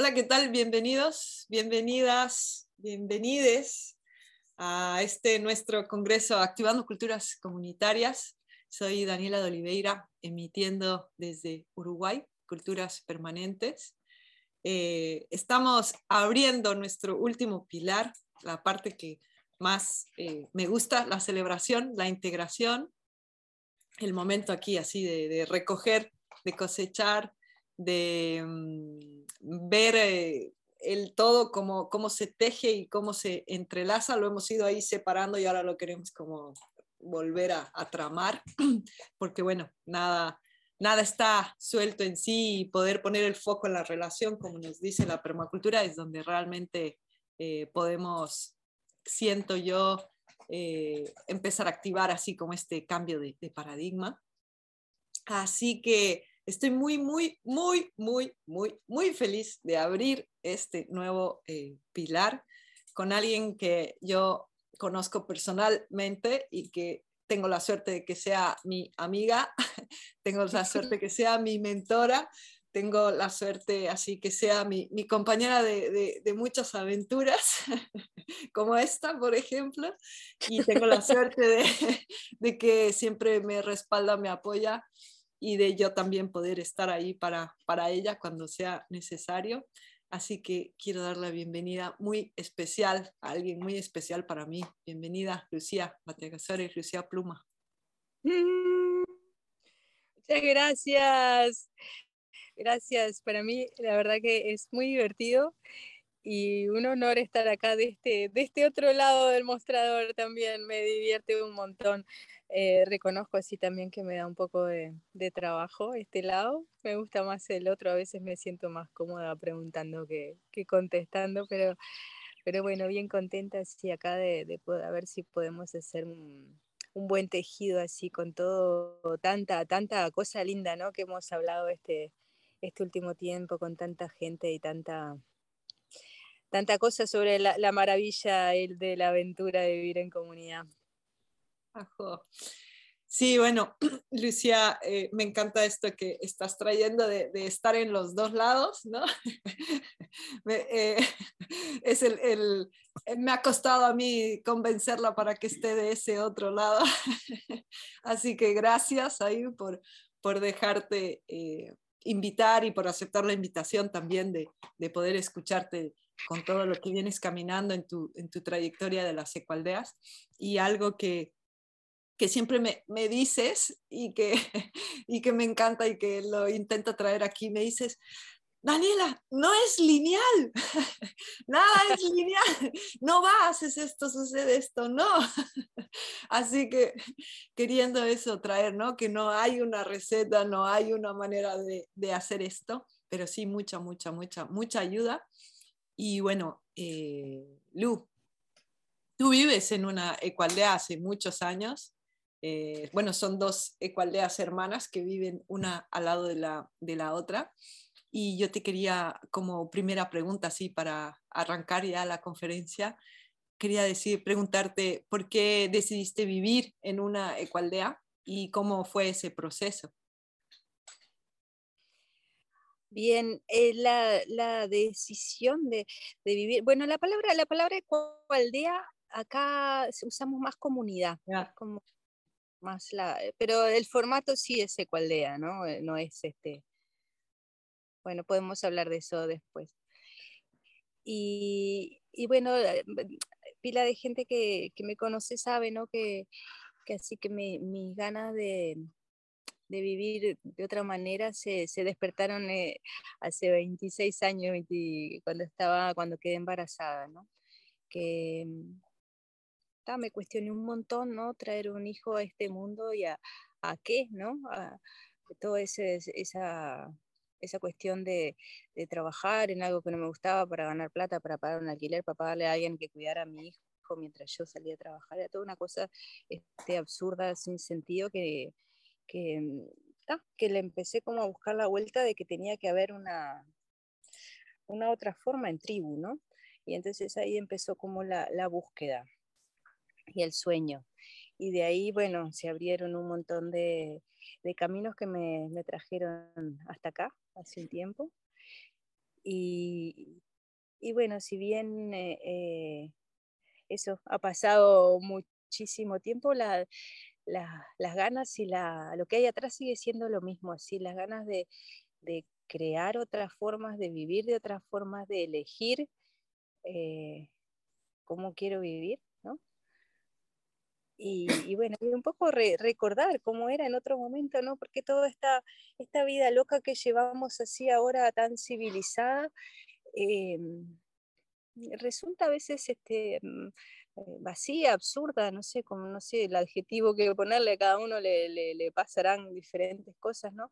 Hola, ¿qué tal? Bienvenidos, bienvenidas, bienvenides a este nuestro congreso Activando Culturas Comunitarias. Soy Daniela de Oliveira, emitiendo desde Uruguay, Culturas Permanentes. Eh, estamos abriendo nuestro último pilar, la parte que más eh, me gusta, la celebración, la integración, el momento aquí así de recoger, de cosechar, de mm, ver eh, el todo, cómo, cómo se teje y cómo se entrelaza, lo hemos ido ahí separando y ahora lo queremos como volver a, tramar, porque bueno, nada, nada está suelto en sí y poder poner el foco en la relación, como nos dice la permacultura, es donde realmente eh, podemos, siento yo, eh, empezar a activar así como este cambio de paradigma. Así que Estoy muy, muy, muy, muy, muy, muy feliz de abrir este nuevo eh, pilar con alguien que yo conozco personalmente y que tengo la suerte de que sea mi amiga, tengo la suerte de que sea mi mentora, tengo la suerte así que sea mi, mi compañera de, de, muchas aventuras, como esta, por ejemplo, y tengo la suerte de, de que siempre me respalda, me apoya y de yo también poder estar ahí para, para ella cuando sea necesario. Así que quiero dar la bienvenida muy especial a alguien muy especial para mí. Bienvenida, Lucía y Lucía Pluma. Mm, muchas gracias. Gracias. Para mí, la verdad que es muy divertido y un honor estar acá de este, de este otro lado del mostrador también. Me divierte un montón. Eh, reconozco así también que me da un poco de, trabajo este lado. Me gusta más el otro, a veces me siento más cómoda preguntando que, contestando, pero, pero bueno, bien contenta así acá de, de ver si podemos hacer un, buen tejido así con todo, tanta, tanta cosa linda ¿no? que hemos hablado este, este último tiempo con tanta gente y tanta, tanta cosa sobre la, la maravilla de la aventura de vivir en comunidad. Sí, bueno, Lucía, eh, me encanta esto que estás trayendo de, estar en los dos lados, ¿no? me, eh, es el, el, eh, me ha costado a mí convencerla para que esté de ese otro lado. Así que gracias ahí por, por dejarte invitar y por aceptar la invitación también de, de, poder escucharte con todo lo que vienes caminando en tu, en tu trayectoria de las ecualdeas. Y algo que, que siempre me, me, dices y que, y que me encanta y que lo intento traer aquí, me dices, Daniela, no es lineal, nada es lineal, no va, haces esto, sucede esto, no. Así que queriendo eso traer, ¿no? Que no hay una receta, no hay una manera de, de hacer esto, pero sí mucha, mucha, mucha, mucha ayuda. Y bueno, eh, Lu, tú vives en una ecualdea hace muchos años eh, bueno, son dos ecualdeas hermanas que viven una al lado de la, de la otra. Y yo te quería, como primera pregunta, así para arrancar ya la conferencia, quería decir, preguntarte por qué decidiste vivir en una ecualdea y cómo fue ese proceso. Bien, eh, la, la, decisión de, de, vivir, bueno, la palabra, la palabra ecualdea acá usamos más comunidad, como más la, eh, pero el formato sí es ecualdea, ¿no? Eh, no es este. Bueno, podemos hablar de eso después. Y, y bueno, pila de gente que, que, me conoce sabe, ¿no? Que, que así que mi, mis ganas de, de, vivir de otra manera se, se despertaron hace 26 años, cuando estaba, cuando quedé embarazada, ¿no? Que me cuestioné un montón, ¿no? Traer un hijo a este mundo y a, a qué, ¿no? A, toda esa, esa cuestión de, de, trabajar en algo que no me gustaba para ganar plata, para pagar un alquiler, para pagarle a alguien que cuidara a mi hijo mientras yo salía a trabajar. Era toda una cosa este, absurda, sin sentido, que, que, que le empecé como a buscar la vuelta de que tenía que haber una, una otra forma en tribu, ¿no? Y entonces ahí empezó como la, la búsqueda y el sueño. Y de ahí, bueno, se abrieron un montón de, de caminos que me, me, trajeron hasta acá, hace un tiempo. Y, bueno, si bien eh, eh, eso ha pasado muchísimo tiempo, las ganas y la, lo que hay atrás sigue siendo lo mismo, así las ganas de, crear otras formas, de vivir de otras formas, de elegir eh, cómo quiero vivir, ¿no? Y, bueno, y un poco recordar cómo era en otro momento, ¿no? Porque toda esta, esta vida loca que llevamos así ahora tan civilizada, em, resulta a veces este, eh, vacía, absurda, no sé, como no sé, el adjetivo que ponerle a cada uno le, le, pasarán diferentes cosas, ¿no?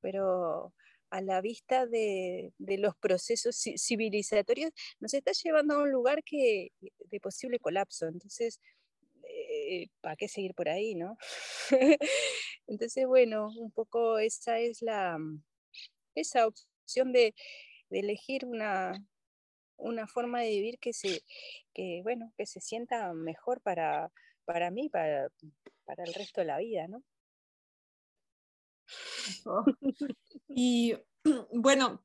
Pero a la vista de, de, los procesos civilizatorios, nos está llevando a un lugar que, de posible colapso. Entonces, eh, ¿para qué seguir por ahí, no? Entonces, bueno, un poco esa es la, esa opción de, elegir una, una forma de vivir que se, que, bueno, que se sienta mejor para, para mí, para, para el resto de la vida, ¿no? Oh. Y bueno,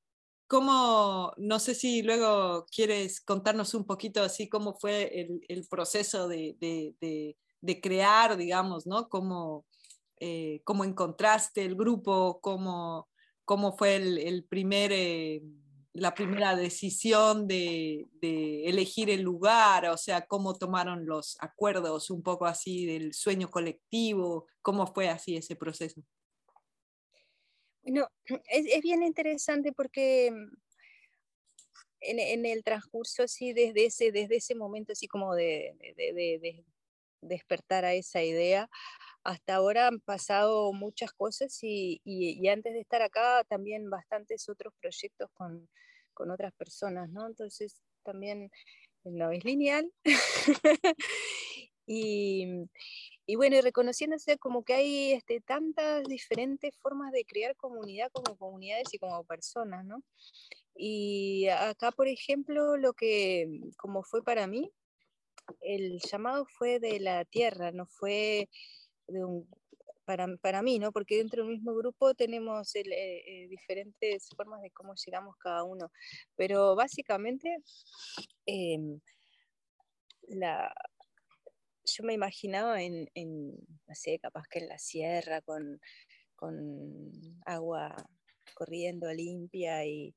¿Cómo, no sé si luego quieres contarnos un poquito así cómo fue el, proceso de, crear, digamos, ¿no? Cómo, eh, cómo encontraste el grupo, cómo, cómo fue el, primer, eh, la primera decisión de, elegir el lugar, o sea, cómo tomaron los acuerdos, un poco así del sueño colectivo, cómo fue así ese proceso. Bueno, es, bien interesante porque mm, en, el transcurso, así, desde ese, desde ese momento, así como de, despertar a esa idea, hasta ahora han pasado muchas cosas y, antes de estar acá también bastantes otros proyectos con, con otras personas, ¿no? Entonces también no es lineal. y, y bueno, y reconociéndose como que hay este, tantas diferentes formas de crear comunidad como comunidades y como personas, ¿no? Y acá, por ejemplo, lo que, como fue para mí, el llamado fue de la tierra, no fue de un, para, para mí, ¿no? Porque dentro del mismo grupo tenemos eh, eh, diferentes formas de cómo llegamos cada uno, pero básicamente em, la, yo me imaginaba en, no sé, capaz que en la sierra con, agua corriendo limpia y,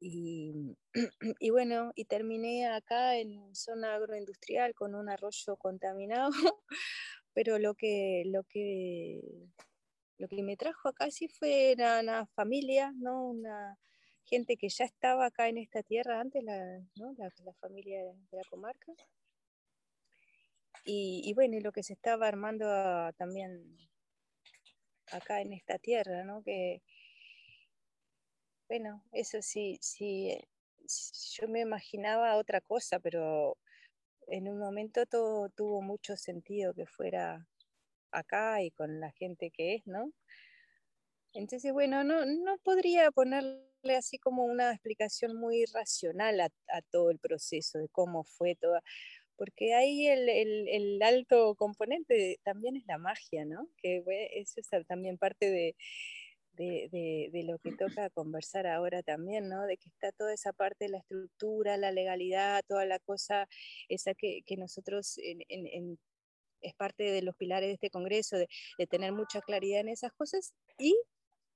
y, bueno, y terminé acá en zona agroindustrial con un arroyo contaminado, pero lo que, lo que, lo que me trajo acá sí fue una, familia, ¿no? Una gente que ya estaba acá en esta tierra antes, la, la familia de la comarca. Y, bueno, y lo que se estaba armando también acá en esta tierra, ¿no? Que, bueno, eso sí, sí, yo me imaginaba otra cosa, pero en un momento todo tuvo mucho sentido que fuera acá y con la gente que es, ¿no? Entonces, bueno, no, no podría ponerle así como una explicación muy racional a, todo el proceso de cómo fue toda porque ahí el, alto componente también es la magia, ¿no? Que eso es también parte de, lo que toca conversar ahora también, ¿no? De que está toda esa parte de la estructura, la legalidad, toda la cosa, esa que, nosotros es parte de los pilares de este Congreso, de, tener mucha claridad en esas cosas, y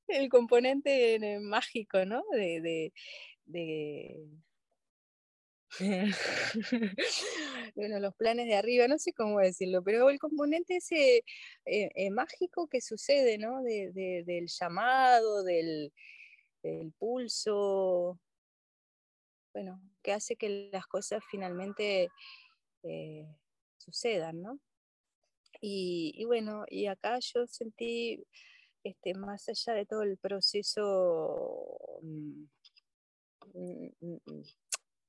el componente eh, mágico, ¿no? de bueno, los planes de arriba, no sé cómo decirlo, pero el componente ese eh, eh, mágico que sucede, ¿no? del llamado, del, pulso, bueno, que hace que las cosas finalmente eh, sucedan, ¿no? Y, bueno, y acá yo sentí, este, más allá de todo el proceso mm, mm, mm,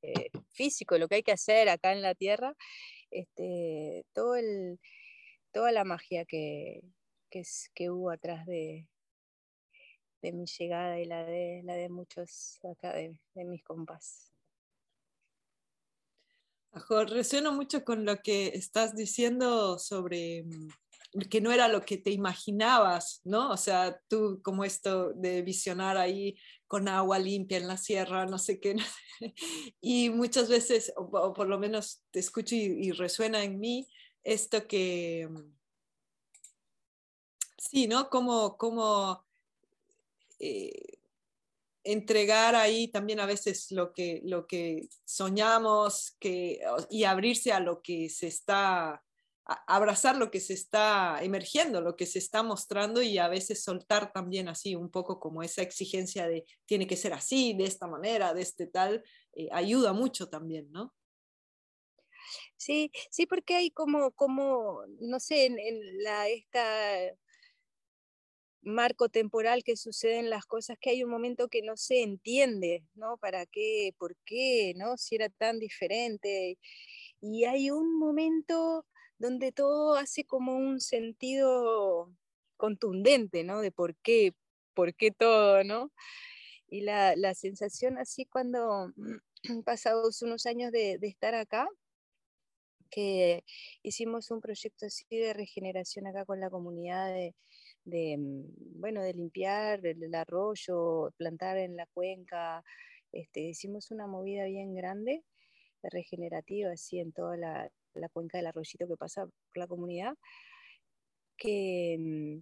eh, físico, lo que hay que hacer acá en la Tierra, este, todo el, toda la magia que, que, hubo atrás de, de, mi llegada y la de, la de muchos acá de, mis compas. Resueno mucho con lo que estás diciendo sobre mm, que no era lo que te imaginabas, ¿no? O sea, tú como esto de visionar ahí con agua limpia en la sierra, no sé qué, y muchas veces, o, por lo menos te escucho y, resuena en mí esto que, sí, ¿no? Como, como eh, entregar ahí también a veces lo que, lo que soñamos que, y abrirse a lo que se está, abrazar lo que se está emergiendo, lo que se está mostrando y a veces soltar también así un poco como esa exigencia de tiene que ser así, de esta manera, de este tal, eh, ayuda mucho también, ¿no? Sí, sí, porque hay como, como no sé, en, la, esta marco temporal que suceden las cosas, que hay un momento que no se entiende, ¿no? ¿Para qué? ¿Por qué? ¿No? Si era tan diferente. Y hay un momento donde todo hace como un sentido contundente, ¿no? De por qué, por qué todo, ¿no? Y la, sensación así cuando pasados unos años de, de estar acá, que hicimos un proyecto así de regeneración acá con la comunidad de, de, mm, bueno, de limpiar el, arroyo, plantar en la cuenca. Este, hicimos una movida bien grande, regenerativa, así en toda la, cuenca del arroyito que pasa por la comunidad, que, mm,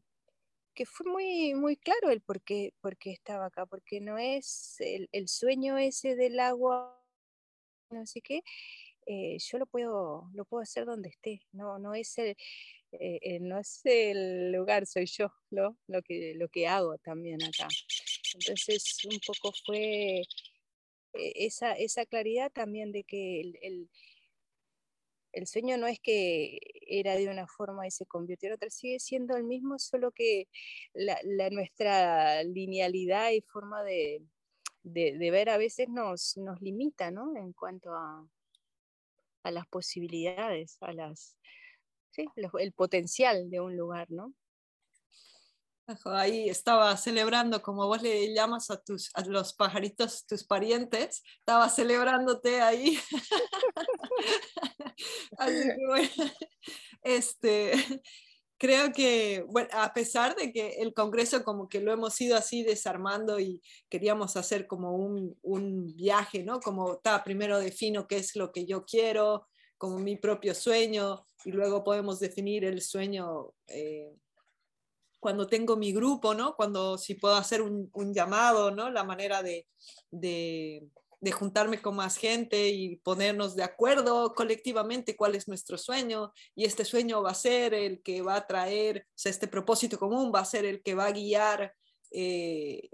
que fue muy, muy claro el por qué, por estaba acá, porque no es el, sueño ese del agua, no sé qué, eh, yo lo puedo, lo puedo hacer donde esté, no, no es el, eh, eh, no es el lugar, soy yo, ¿no? lo, que, lo que hago también acá. Entonces, un poco fue eh, esa, esa claridad también de que el, sueño no es que era de una forma y se convirtió en otra, sigue siendo el mismo, solo que la, nuestra linealidad y forma de, de, de, ver a veces nos, nos limita, ¿no? En cuanto a, a las posibilidades, a las, el potencial de un lugar, ¿no? Ahí estaba celebrando, como vos le llamas a, tus, a los pajaritos, tus parientes, estaba celebrándote ahí. Así que bueno, este, creo que, bueno, a pesar de que el Congreso como que lo hemos ido así desarmando y queríamos hacer como un, un viaje, ¿no? Como, está primero defino qué es lo que yo quiero, como mi propio sueño y luego podemos definir el sueño eh, cuando tengo mi grupo, ¿no? Cuando si puedo hacer un, llamado, ¿no? La manera de, de, juntarme con más gente y ponernos de acuerdo colectivamente cuál es nuestro sueño y este sueño va a ser el que va a traer, este propósito común va a ser el que va a guiar eh,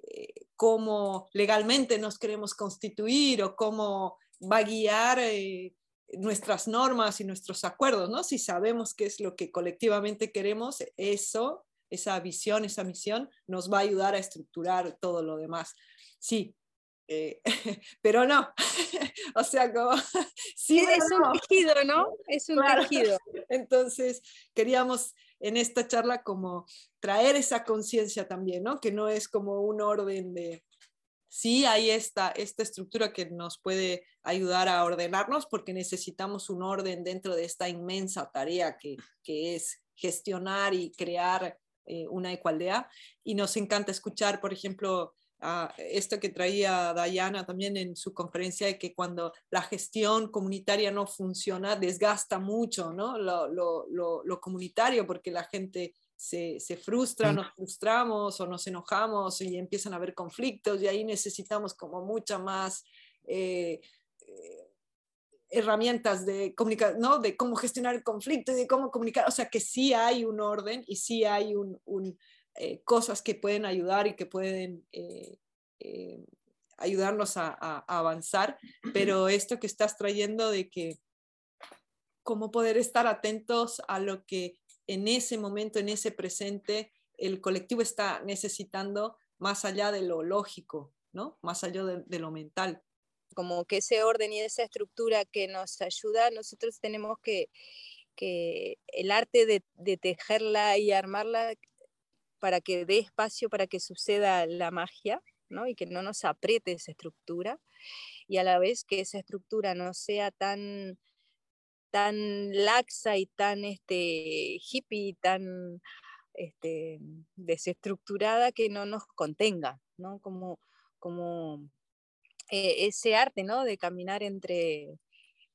cómo legalmente nos queremos constituir o cómo va a guiar eh, nuestras normas y nuestros acuerdos, ¿no? Si sabemos qué es lo que colectivamente queremos, eso, esa visión, esa misión, nos va a ayudar a estructurar todo lo demás. Sí, eh, pero no, o sea, como... Sí, es un tejido, ¿no? Es un tejido. Entonces, queríamos en esta charla como traer esa conciencia también, ¿no? Que no es como un orden de, sí hay esta, esta estructura que nos puede ayudar a ordenarnos porque necesitamos un orden dentro de esta inmensa tarea que, es gestionar y crear eh, una ecualdea. Y nos encanta escuchar, por ejemplo, esto que traía Dayana también en su conferencia, de que cuando la gestión comunitaria no funciona, desgasta mucho ¿no? lo, lo, lo comunitario porque la gente se, se frustra, nos frustramos o nos enojamos y empiezan a haber conflictos y ahí necesitamos como mucha más eh, eh, herramientas de comunicar, ¿no? De cómo gestionar el conflicto y de cómo comunicar, o sea que sí hay un orden y sí hay un, eh, cosas que pueden ayudar y que pueden ayudarnos a, a, avanzar, pero esto que estás trayendo de que cómo poder estar atentos a lo que en ese momento, en ese presente, el colectivo está necesitando más allá de lo lógico, ¿no? Más allá de, lo mental. Como que ese orden y esa estructura que nos ayuda, nosotros tenemos que, que el arte de, tejerla y armarla para que dé espacio para que suceda la magia, ¿no? Y que no nos apriete esa estructura y a la vez que esa estructura no sea tan tan laxa y tan este, hippie, tan este, desestructurada que no nos contenga, ¿no? Como, como eh, ese arte, ¿no? De caminar entre,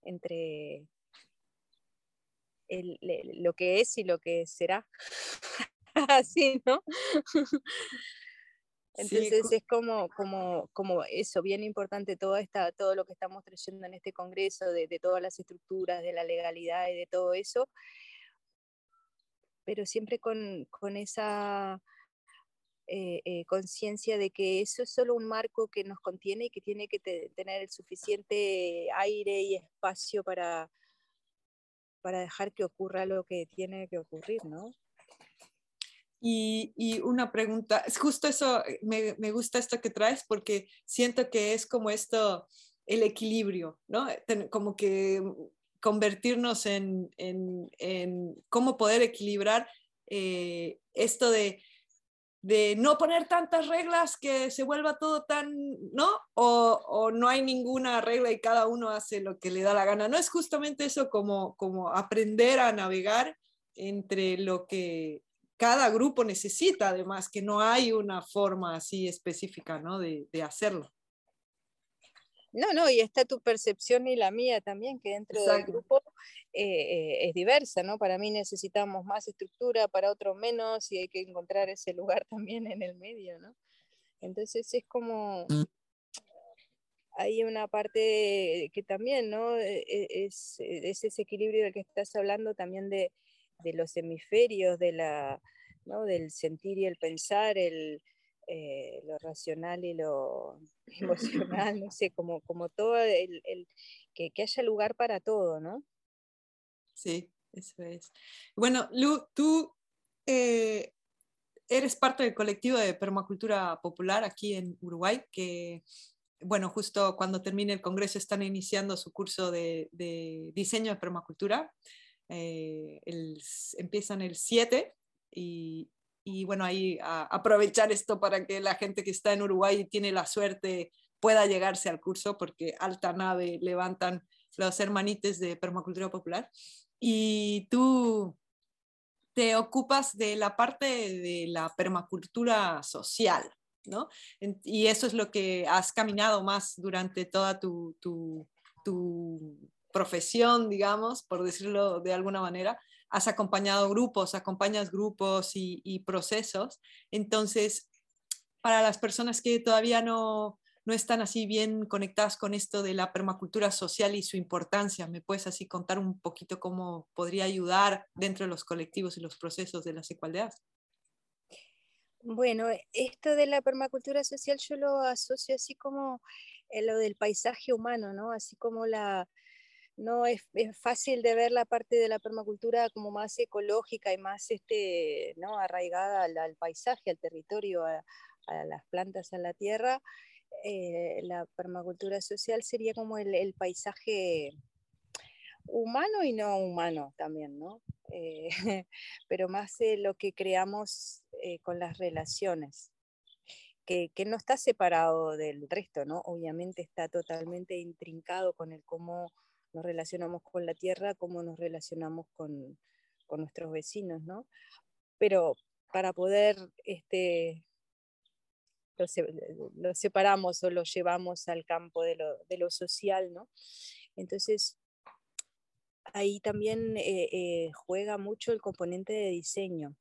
entre lo que es y lo que será. Así, ¿no? Entonces es como, como, como eso, bien importante todo, esta, todo lo que estamos trayendo en este Congreso, de, todas las estructuras, de la legalidad y de todo eso, pero siempre con, esa eh, eh, conciencia de que eso es solo un marco que nos contiene y que tiene que tener el suficiente aire y espacio para, para dejar que ocurra lo que tiene que ocurrir, ¿no? Y, una pregunta, es justo eso, eh, me, gusta esto que traes porque siento que es como esto, el equilibrio, ¿no? Como que convertirnos en, cómo poder equilibrar esto de, no poner tantas reglas que se vuelva todo tan, ¿no? O, o, no hay ninguna regla y cada uno hace lo que le da la gana. No es justamente eso como, como aprender a navegar entre lo que cada grupo necesita, además, que no hay una forma así específica ¿no? de, hacerlo. No, no, y está tu percepción y la mía también, que dentro del grupo eh, eh, es diversa, ¿no? Para mí necesitamos más estructura, para otro menos, y hay que encontrar ese lugar también en el medio, ¿no? Entonces es como, hay una parte que también, ¿no? E, e, es, es ese equilibrio del que estás hablando también de, de los hemisferios, de la, del sentir y el pensar, el, eh, lo racional y lo emocional, no sé, como, como todo, el, que, haya lugar para todo, ¿no? Sí, eso es. Bueno, Lu, tú eh, eres parte del colectivo de permacultura popular aquí en Uruguay, que, bueno, justo cuando termine el Congreso están iniciando su curso de, diseño de permacultura. Eh, empiezan el 7 y, bueno, ahí aprovechar esto para que la gente que está en Uruguay y tiene la suerte pueda llegarse al curso porque alta nave levantan los hermanites de permacultura popular. Y tú te ocupas de la parte de la permacultura social, ¿no? Y eso es lo que has caminado más durante toda tu, tu, profesión, digamos, por decirlo de alguna manera, has acompañado grupos, acompañas grupos y, procesos. Entonces, para las personas que todavía no, no están así bien conectadas con esto de la permacultura social y su importancia, ¿me puedes así contar un poquito cómo podría ayudar dentro de los colectivos y los procesos de las ecualdeas? Bueno, esto de la permacultura social yo lo asocio así como lo del paisaje humano, ¿no? Así como la, no es, fácil de ver la parte de la permacultura como más ecológica y más este, ¿no? arraigada al, paisaje, al territorio, a, las plantas, a la tierra. Eh, la permacultura social sería como el, paisaje humano y no humano también, ¿no? Eh, pero más lo que creamos eh, con las relaciones. Que, que, no está separado del resto, ¿no? Obviamente está totalmente intrincado con el cómo nos relacionamos con la tierra, cómo nos relacionamos con, nuestros vecinos, ¿no? Pero para poder, este, lo, separamos o lo llevamos al campo de lo, social, ¿no? Entonces, ahí también eh, eh, juega mucho el componente de diseño,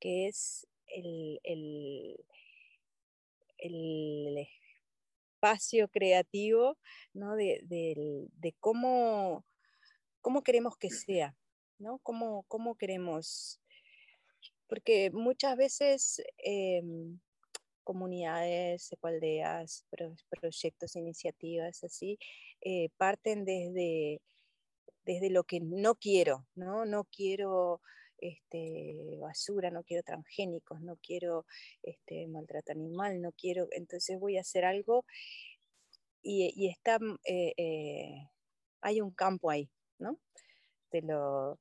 que es el, el, espacio creativo, ¿no? de, cómo, cómo, queremos que sea, ¿no? Cómo, cómo queremos, porque muchas veces em, comunidades, ecualdeas, proyectos, iniciativas así, eh, parten desde, desde lo que no quiero, ¿no? No quiero este, basura, no quiero transgénicos, no quiero este, maltrato animal, no quiero, entonces voy a hacer algo y, está, eh, eh, hay un campo ahí, ¿no? De lo,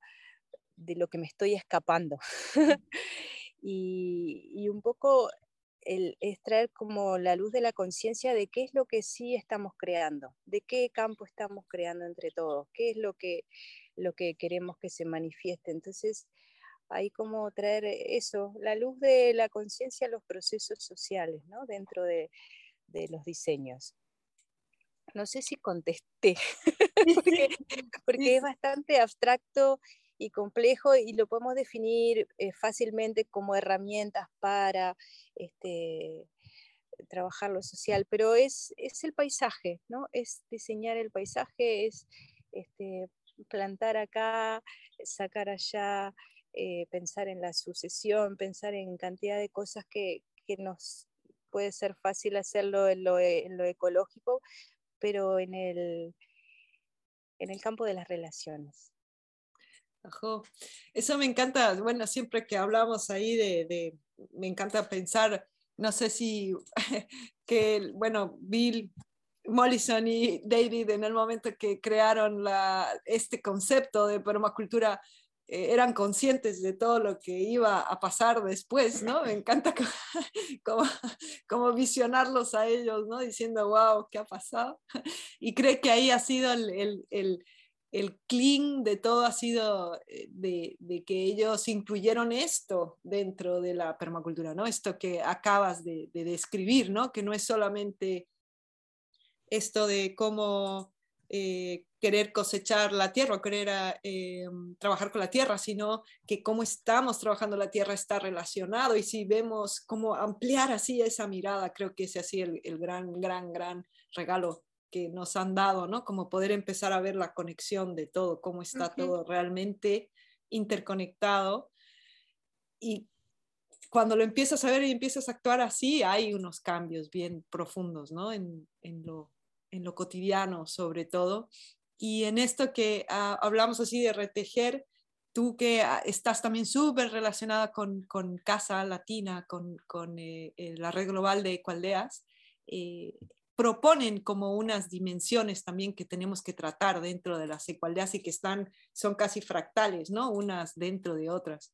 de lo que me estoy escapando. y, un poco el, es traer como la luz de la conciencia de qué es lo que sí estamos creando, de qué campo estamos creando entre todos, qué es lo que, lo que queremos que se manifieste. Entonces, hay como traer eso, la luz de la conciencia a los procesos sociales, ¿no? Dentro de, de los diseños. No sé si contesté, porque, es bastante abstracto y complejo y lo podemos definir eh, fácilmente como herramientas para este, trabajar lo social, pero es, es, el paisaje, ¿no? Es diseñar el paisaje, es este, plantar acá, sacar allá, eh, pensar en la sucesión, pensar en cantidad de cosas que, que nos puede ser fácil hacerlo en lo, en lo ecológico, pero en el, en el campo de las relaciones. Eso me encanta, bueno, siempre que hablamos ahí de, me encanta pensar, no sé si, que, bueno, Bill Mollison y David en el momento que crearon este concepto de permacultura eh, eran conscientes de todo lo que iba a pasar después, ¿no? Me encanta como, visionarlos a ellos, ¿no? Diciendo, wow, ¿qué ha pasado? Y creo que ahí ha sido el, el clean de todo, ha sido eh, de, que ellos incluyeron esto dentro de la permacultura, ¿no? Esto que acabas de, de describir, ¿no? Que no es solamente esto de cómo eh, querer cosechar la tierra o querer eh, trabajar con la tierra, sino que cómo estamos trabajando la tierra está relacionado y si vemos cómo ampliar así esa mirada, creo que ese sido el, gran, gran, gran regalo que nos han dado, ¿no? Como poder empezar a ver la conexión de todo, cómo está todo realmente interconectado. Y cuando lo empiezas a ver y empiezas a actuar así, hay unos cambios bien profundos, ¿no? En, en lo en lo cotidiano sobre todo. Y en esto que ah, hablamos así de retejer, tú que ah, estás también súper relacionada con, con, Casa Latina, con, con eh, la red global de Ecualdeas, eh, proponen como unas dimensiones también que tenemos que tratar dentro de las ecualdeas y que están, son casi fractales, ¿no? Unas dentro de otras.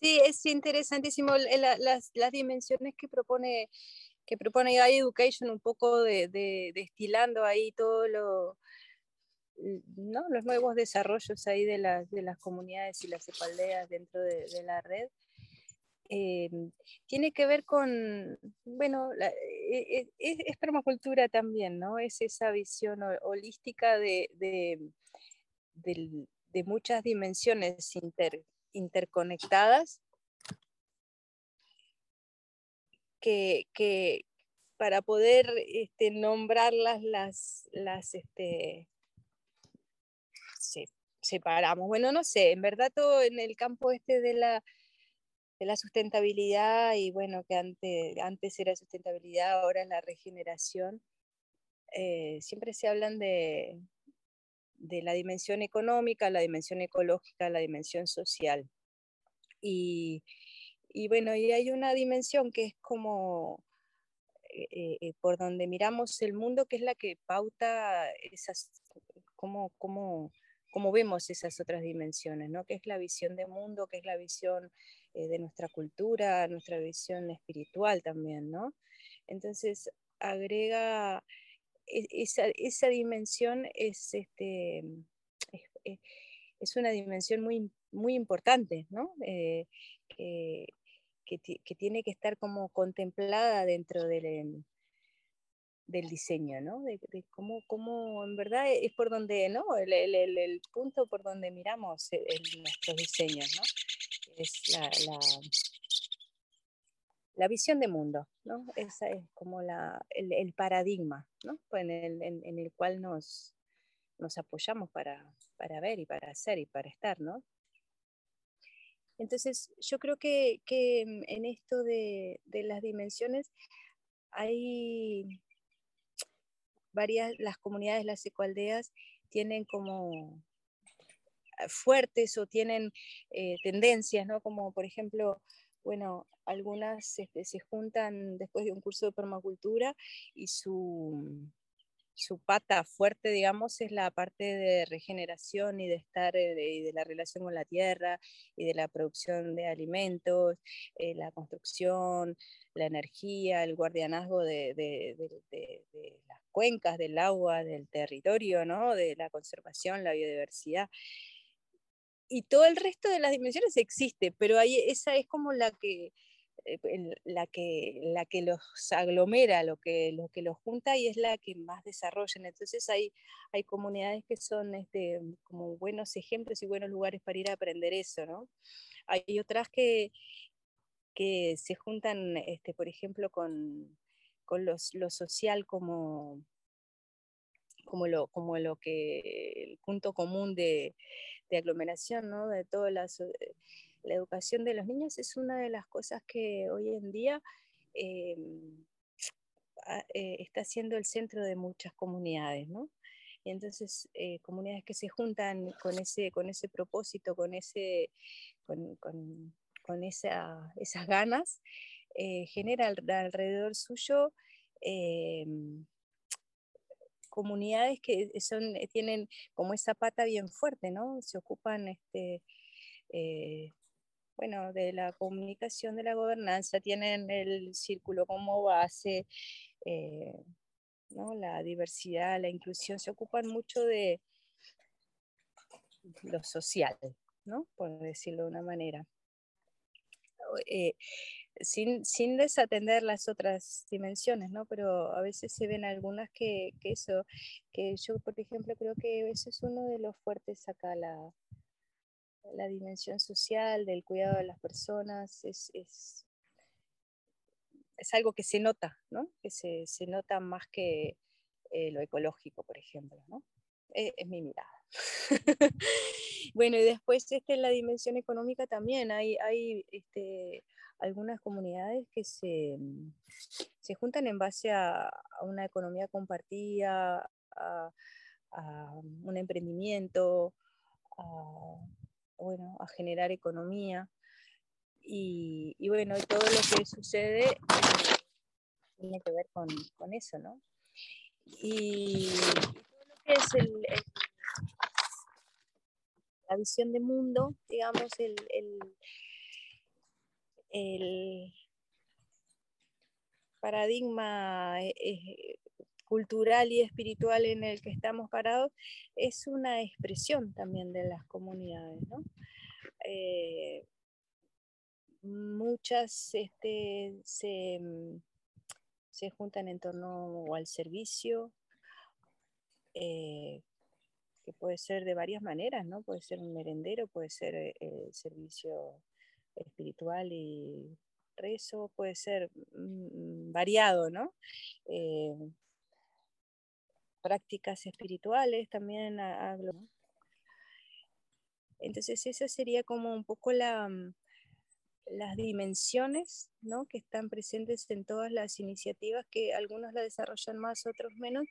Sí, es interesantísimo las, las dimensiones que propone que propone Education un poco de, destilando ahí todo lo, ¿no? los nuevos desarrollos ahí de, de las comunidades y las espaldeas dentro de, la red. Eh, tiene que ver con, bueno, e, e, es, permacultura también, ¿no? Es esa visión holística de, de, muchas dimensiones interconectadas que, para poder este, nombrarlas las, las este, separamos. Bueno, no sé, en verdad todo en el campo este de la, de la sustentabilidad y bueno, que antes, antes era sustentabilidad, ahora es la regeneración, eh, siempre se hablan de, de la dimensión económica, la dimensión ecológica, la dimensión social. Y, y bueno, y hay una dimensión que es como eh, eh, por donde miramos el mundo, que es la que pauta esas, cómo, vemos esas otras dimensiones, ¿no? que es la visión de mundo, que es la visión eh, de nuestra cultura, nuestra visión espiritual también. ¿no? Entonces, agrega e, esa, esa dimensión es, este, es, es, una dimensión muy, muy importante, ¿no? que, que, tiene que estar como contemplada dentro del, em, del diseño, ¿no? De, cómo, cómo, en verdad es por donde, ¿no? El, el, el punto por donde miramos nuestros diseños. Es la, la, visión de mundo, ¿no? Esa es como la, el, paradigma, ¿no? En el, en, el cual nos, nos apoyamos para, para ver y para hacer y para estar, ¿no? Entonces, yo creo que, mm, en esto de, las dimensiones hay varias, las comunidades, las ecualdeas, tienen como fuertes o tienen eh, tendencias, ¿no? Como por ejemplo, bueno, algunas este, se juntan después de un curso de permacultura y su, su pata fuerte, digamos, es la parte de regeneración y de estar eh, y de la relación con la tierra y de la producción de alimentos, eh, la construcción, la energía, el guardianazgo de, las cuencas, del agua, del territorio, ¿no? de la conservación, la biodiversidad. Y todo el resto de las dimensiones existe, pero ahí, esa es como la que, eh, la que, la que los aglomera, lo que, lo que los junta y es la que más desarrollan. Entonces hay, hay comunidades que son este, como buenos ejemplos y buenos lugares para ir a aprender eso, ¿no? Hay otras que, que se juntan, este, por ejemplo, con, con los, lo social como, como, lo, como lo que, el punto común de, de aglomeración, ¿no? De todas las la educación de los niños es una de las cosas que hoy en día em, eh, está siendo el centro de muchas comunidades, ¿no? Y entonces, eh, comunidades que se juntan con ese, con ese propósito, con, ese, con, con, esa, esas ganas, eh, genera alrededor suyo em, comunidades que son, tienen como esa pata bien fuerte, ¿no? Se ocupan este, bueno, de la comunicación, de la gobernanza, tienen el círculo como base, eh, ¿no? la diversidad, la inclusión, se ocupan mucho de lo social, ¿no? por decirlo de una manera. Eh, sin, sin, desatender las otras dimensiones, ¿no? Pero a veces se ven algunas que, eso, que yo, por ejemplo, creo que ese es uno de los fuertes acá, la, la dimensión social, del cuidado de las personas, es, es, algo que se nota, ¿no? que se, nota más que eh, lo ecológico, por ejemplo. ¿no? Es, mi mirada. bueno, y después este, en la dimensión económica también hay, hay este, algunas comunidades que se, se, juntan en base a, una economía compartida, a, un emprendimiento, a, bueno, a generar economía. Y, y bueno, todo lo que sucede eh, tiene que ver con, con, eso, ¿no? Y, todo lo que es el, la visión de mundo, digamos, el, el, paradigma eh, eh, cultural y espiritual en el que estamos parados es una expresión también de las comunidades. ¿no? Eh, muchas este, se, se, juntan en torno al servicio, que puede ser de varias maneras, ¿no? Puede ser un merendero, puede ser eh, servicio espiritual y rezo, puede ser mm, variado, ¿no? prácticas espirituales también hablo. Entonces esa sería como un poco mm, las dimensiones ¿no? que están presentes en todas las iniciativas, que algunos la desarrollan más, otros menos,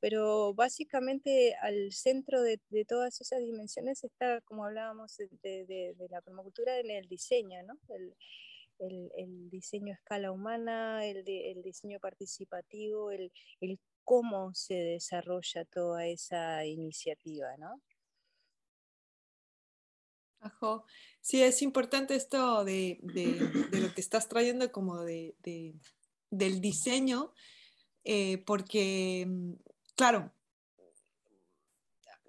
pero básicamente al centro de, todas esas dimensiones está, como hablábamos de, la permacultura, en el diseño, ¿no? el, diseño a escala humana, el, diseño participativo, el, el cómo se desarrolla toda esa iniciativa, ¿no? Ajo. Sí, es importante esto de, lo que estás trayendo como de, del diseño, eh, porque, mm, claro,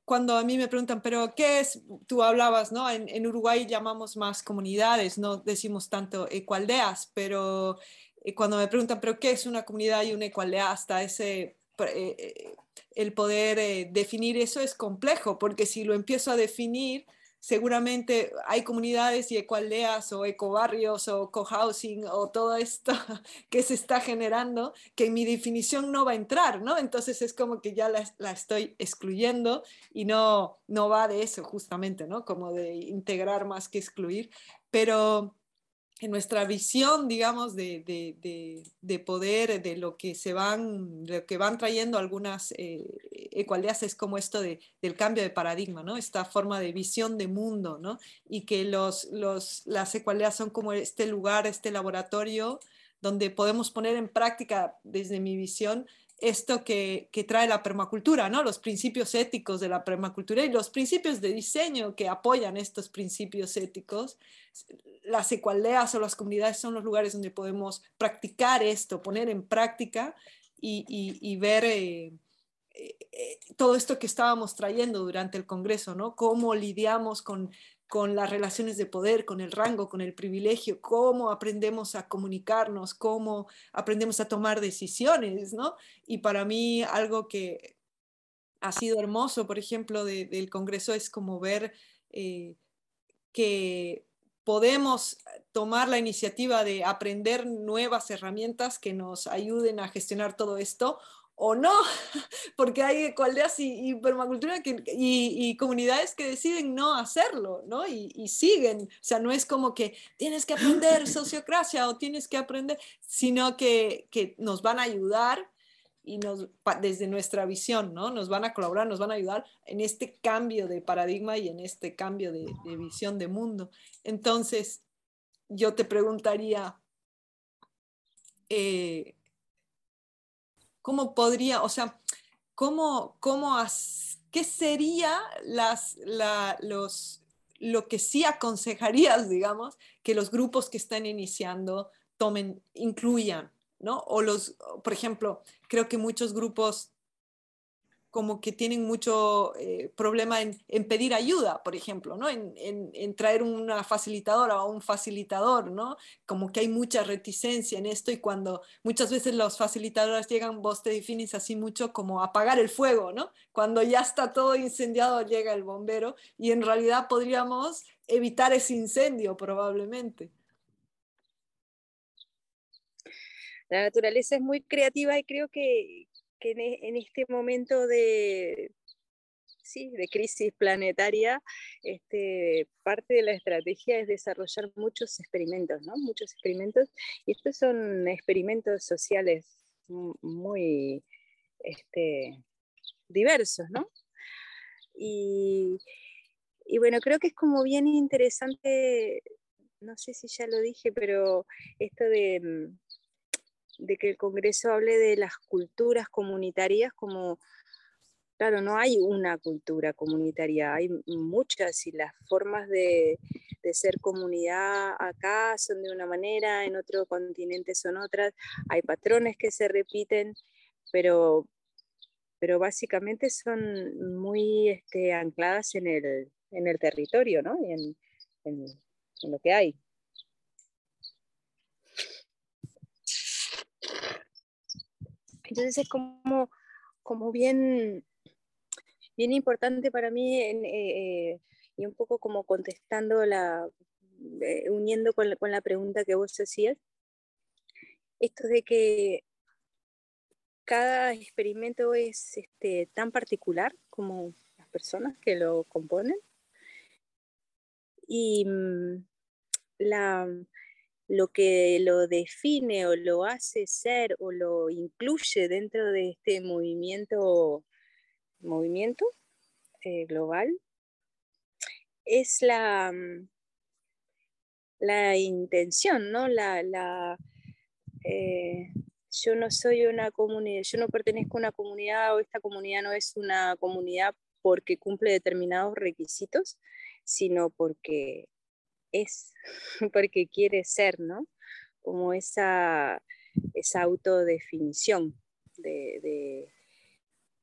cuando a mí me preguntan, pero ¿qué es? Tú hablabas, ¿no? En, Uruguay llamamos más comunidades, no decimos tanto ecualdeas, pero eh, cuando me preguntan, pero ¿qué es una comunidad y una ecualdea? Hasta ese eh, eh, el poder definir eso es complejo, porque si lo empiezo a definir, seguramente hay comunidades y ecoaldeas o ecobarrios o cohousing o todo esto que se está generando que en mi definición no va a entrar, ¿no? Entonces es como que ya la, estoy excluyendo y no, no va de eso justamente, ¿no? Como de integrar más que excluir, pero en nuestra visión, digamos, de, de, de, poder, de lo que se van, lo que van trayendo algunas eh, ecualidades es como esto de, del cambio de paradigma, ¿no? Esta forma de visión de mundo, ¿no? Y que los, los, las ecualidades son como este lugar, este laboratorio donde podemos poner en práctica, desde mi visión, esto que, trae la permacultura, ¿no? Los principios éticos de la permacultura y los principios de diseño que apoyan estos principios éticos. Las ecualdeas o las comunidades son los lugares donde podemos practicar esto, poner en práctica y, ver eh, eh, todo esto que estábamos trayendo durante el Congreso, ¿no? Cómo lidiamos con con las relaciones de poder, con el rango, con el privilegio, cómo aprendemos a comunicarnos, cómo aprendemos a tomar decisiones, ¿no? Y para mí algo que ha sido hermoso, por ejemplo, del Congreso es como ver eh, que podemos tomar la iniciativa de aprender nuevas herramientas que nos ayuden a gestionar todo esto o no, porque hay ecualdeas y, permacultura y, comunidades que deciden no hacerlo, ¿no? Y, siguen, o sea, no es como que tienes que aprender sociocracia o tienes que aprender, sino que, nos van a ayudar y nos, desde nuestra visión, ¿no? Nos van a colaborar, nos van a ayudar en este cambio de paradigma y en este cambio de, visión de mundo. Entonces, yo te preguntaría, eh, ¿Cómo podría, o sea, cómo, cómo qué sería las, los, lo que sí aconsejarías, digamos, que los grupos que están iniciando tomen, incluyan, ¿no? O los, por ejemplo, creo que muchos grupos como que tienen mucho eh, problema en, pedir ayuda, por ejemplo, ¿no? En, traer una facilitadora o un facilitador, ¿no? Como que hay mucha reticencia en esto y cuando muchas veces los facilitadores llegan, vos te defines así mucho como apagar el fuego, ¿no? Cuando ya está todo incendiado llega el bombero y en realidad podríamos evitar ese incendio probablemente. La naturaleza es muy creativa y creo que, que e, en, este momento de, sí, de crisis planetaria, este, parte de la estrategia es desarrollar muchos experimentos, ¿no? Muchos experimentos, y estos son experimentos sociales muy este, diversos, ¿no? Y, y bueno, creo que es como bien interesante, no sé si ya lo dije, pero esto de mm, de que el Congreso hable de las culturas comunitarias como, claro, no hay una cultura comunitaria, hay muchas y las formas de, ser comunidad acá son de una manera, en otro continente son otras, hay patrones que se repiten, pero, pero básicamente son muy este, ancladas en el, territorio, ¿no? Y en lo que hay. Entonces es como, como bien, bien importante para mí eh, y un poco como contestando la, eh, uniendo con la, pregunta que vos hacías, esto de que cada experimento es este, tan particular como las personas que lo componen. Y mm, la, lo que lo define o lo hace ser o lo incluye dentro de este movimiento, movimiento eh, global es la, mm, la intención, ¿no? La, la eh, yo no soy una comunidad, yo no pertenezco a una comunidad o esta comunidad no es una comunidad porque cumple determinados requisitos, sino porque es, porque quiere ser, ¿no? Como esa, esa autodefinición de,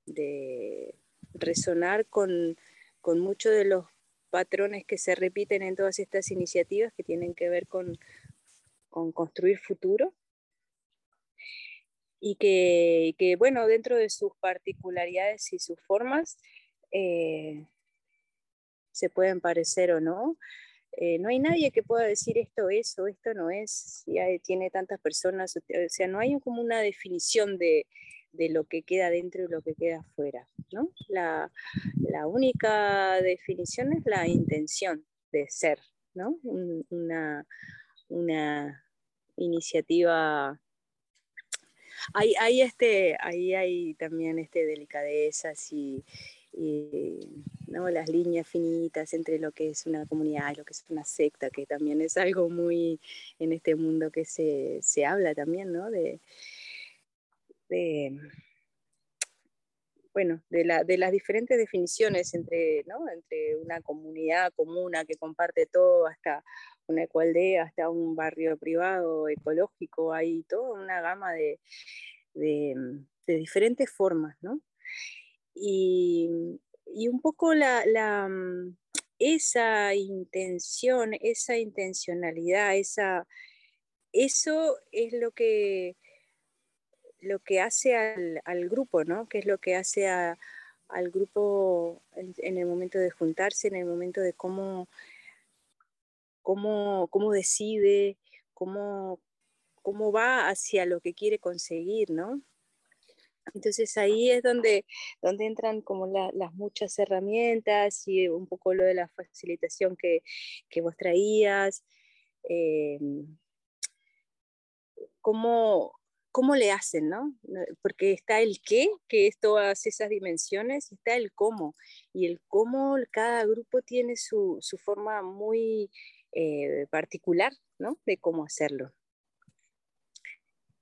de, resonar con, con muchos de los patrones que se repiten en todas estas iniciativas que tienen que ver con, con construir futuro y que, que, bueno, dentro de sus particularidades y sus formas, eh, se pueden parecer o no, eh, no hay nadie que pueda decir esto es o esto no es, ya tiene tantas personas, o sea, no hay como una definición de, lo que queda dentro y lo que queda afuera, ¿no? La, única definición es la intención de ser, ¿no? una, iniciativa hay, este, ahí hay también este delicadezas y ¿no? las líneas finitas entre lo que es una comunidad y lo que es una secta, que también es algo muy en este mundo que se, se habla también, ¿no? De, bueno, de, la, de, las diferentes definiciones entre, entre una comunidad comuna que comparte todo hasta una ecualdea, hasta un barrio privado ecológico, hay toda una gama de, de, de diferentes formas, ¿no? Y, y un poco la, la, esa intención, esa intencionalidad, esa, eso es lo que, lo que hace al, grupo, ¿no? Que es lo que hace al grupo en, el momento de juntarse, en el momento de cómo, cómo, cómo decide, cómo, cómo va hacia lo que quiere conseguir, ¿no? Entonces ahí es donde, donde entran como las muchas herramientas y un poco lo de la facilitación que, vos traías. Eh, cómo, le hacen, ¿no? Porque está el qué, que es todas esas dimensiones, y está el cómo. Y el cómo cada grupo tiene su, forma muy eh, particular, ¿no? De cómo hacerlo.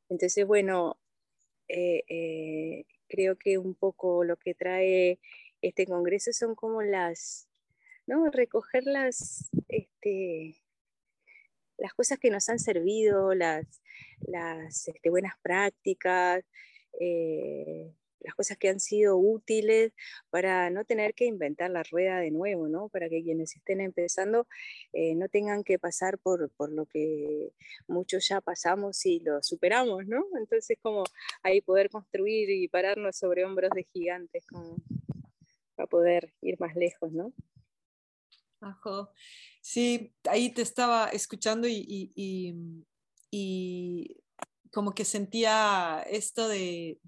Entonces, bueno, eh, eh, creo que un poco lo que trae este congreso son como las, ¿no? Recoger las, este, las cosas que nos han servido, las, las este, buenas prácticas, eh, las cosas que han sido útiles para no tener que inventar la rueda de nuevo, ¿no? Para que quienes estén empezando eh, no tengan que pasar por, por, lo que muchos ya pasamos y lo superamos, ¿no? Entonces como ahí poder construir y pararnos sobre hombros de gigantes para poder ir más lejos, ¿no? Ajo. Sí, ahí te estaba escuchando y, y, como que sentía esto de,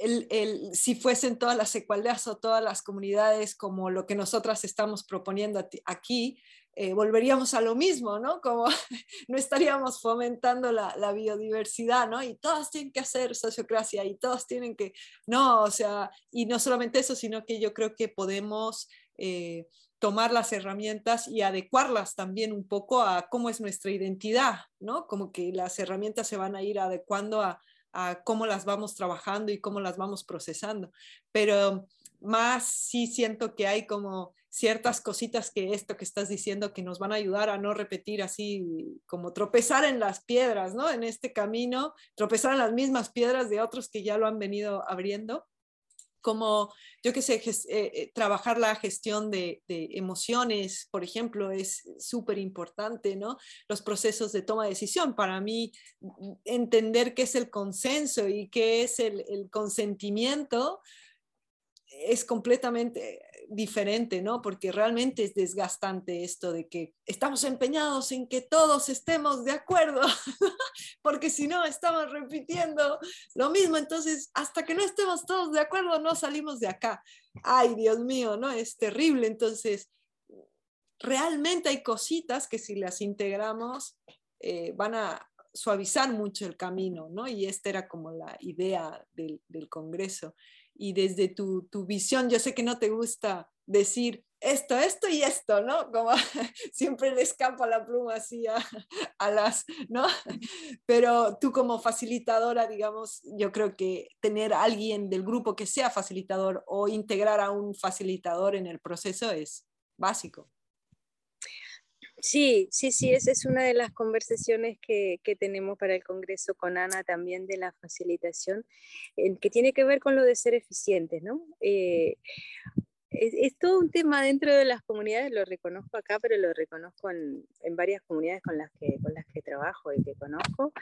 el, si fuesen todas las ecualdeas o todas las comunidades como lo que nosotras estamos proponiendo aquí, eh, volveríamos a lo mismo, ¿no? Como no estaríamos fomentando la, biodiversidad, ¿no? Y todas tienen que hacer sociocracia y todos tienen que, no, o sea, y no solamente eso, sino que yo creo que podemos... Eh, tomar las herramientas y adecuarlas también un poco a cómo es nuestra identidad, ¿no? Como que las herramientas se van a ir adecuando a, a cómo las vamos trabajando y cómo las vamos procesando. Pero más sí siento que hay como ciertas cositas que esto que estás diciendo que nos van a ayudar a no repetir así como tropezar en las piedras, ¿no? En este camino, tropezar en las mismas piedras de otros que ya lo han venido abriendo como, yo qué sé, eh, eh, trabajar la gestión de, emociones, por ejemplo, es súper importante, ¿no? Los procesos de toma de decisión. Para mí, entender qué es el consenso y qué es el consentimiento es completamente diferente, ¿no? Porque realmente es desgastante esto de que estamos empeñados en que todos estemos de acuerdo, porque si no estamos repitiendo lo mismo, entonces hasta que no estemos todos de acuerdo no salimos de acá. Ay, Dios mío, ¿no? Es terrible, entonces realmente hay cositas que si las integramos eh, van a suavizar mucho el camino, ¿no? Y esta era como la idea del, del Congreso y desde tu, tu, visión, yo sé que no te gusta decir esto, esto y esto, ¿no? Como siempre le escapa la pluma así a, a, las, ¿no? Pero tú como facilitadora, digamos, yo creo que tener a alguien del grupo que sea facilitador o integrar a un facilitador en el proceso es básico. Sí, sí, sí, esa es una de las conversaciones que, tenemos para el Congreso con Ana también de la facilitación, que tiene que ver con lo de ser eficientes, ¿no? Eh, es, todo un tema dentro de las comunidades, lo reconozco acá, pero lo reconozco en, varias comunidades con las, que, con las que trabajo y que conozco,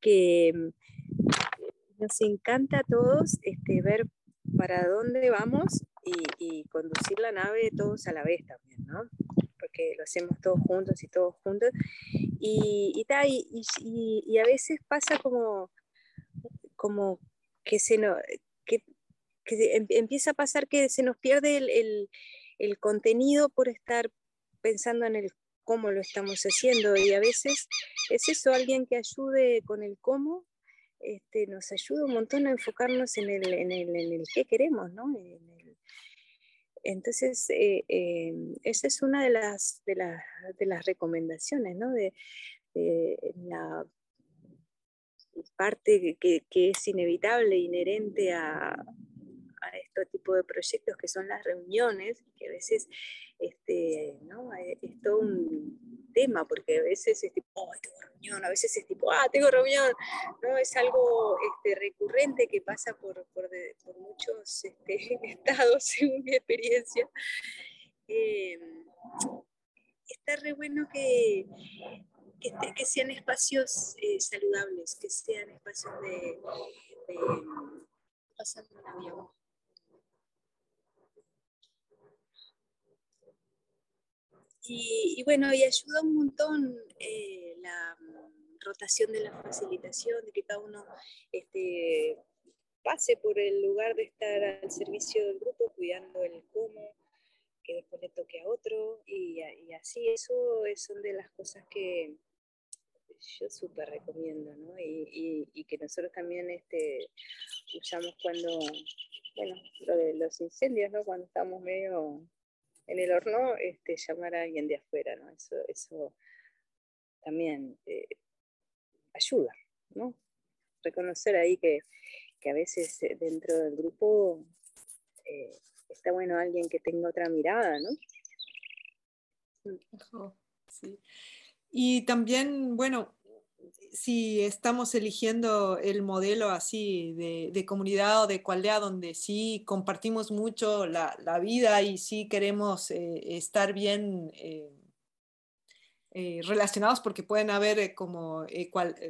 que mm, nos encanta a todos este, ver para dónde vamos y, y conducir la nave todos a la vez también, ¿no? Porque lo hacemos todos juntos y todos juntos. Y, y, y, a veces pasa como, como que, se no, que, que em, empieza a pasar que se nos pierde el, el, el contenido por estar pensando en el cómo lo estamos haciendo y a veces es eso, alguien que ayude con el cómo, este, nos ayuda un montón a enfocarnos en el, en el, en el qué queremos, ¿no? Entonces, eh, eh, esa es una de las, de, las recomendaciones, ¿no? De, la, parte que, es inevitable, inherente a, a este tipo de proyectos que son las reuniones, que a veces este, ¿no? es todo un tema, porque a veces es tipo, oh, tengo reunión, a veces es tipo, ah, tengo reunión, ¿no? Es algo este, recurrente que pasa por, por, muchos este, estados, según mi experiencia. Eh, está re bueno que, que, sean espacios eh, saludables, que sean espacios de... de pasando un avión. Y, bueno, y ayuda un montón eh, la rotación de la facilitación, de que cada uno este, pase por el lugar de estar al servicio del grupo, cuidando el cómo, que después le toque a otro, y, así, eso son de las cosas que yo súper recomiendo, ¿no? Y, y, que nosotros también este, usamos cuando, bueno, lo de los incendios, ¿no? Cuando estamos medio en el horno, este, llamar a alguien de afuera, ¿no? Eso, eso también eh, ayuda, ¿no? Reconocer ahí que, que, a veces eh, dentro del grupo eh, está bueno alguien que tenga otra mirada, ¿no? Y también, bueno, si estamos eligiendo el modelo así de, comunidad o de cualdea donde sí compartimos mucho la, vida y sí queremos eh, estar bien eh, eh, relacionados porque pueden haber como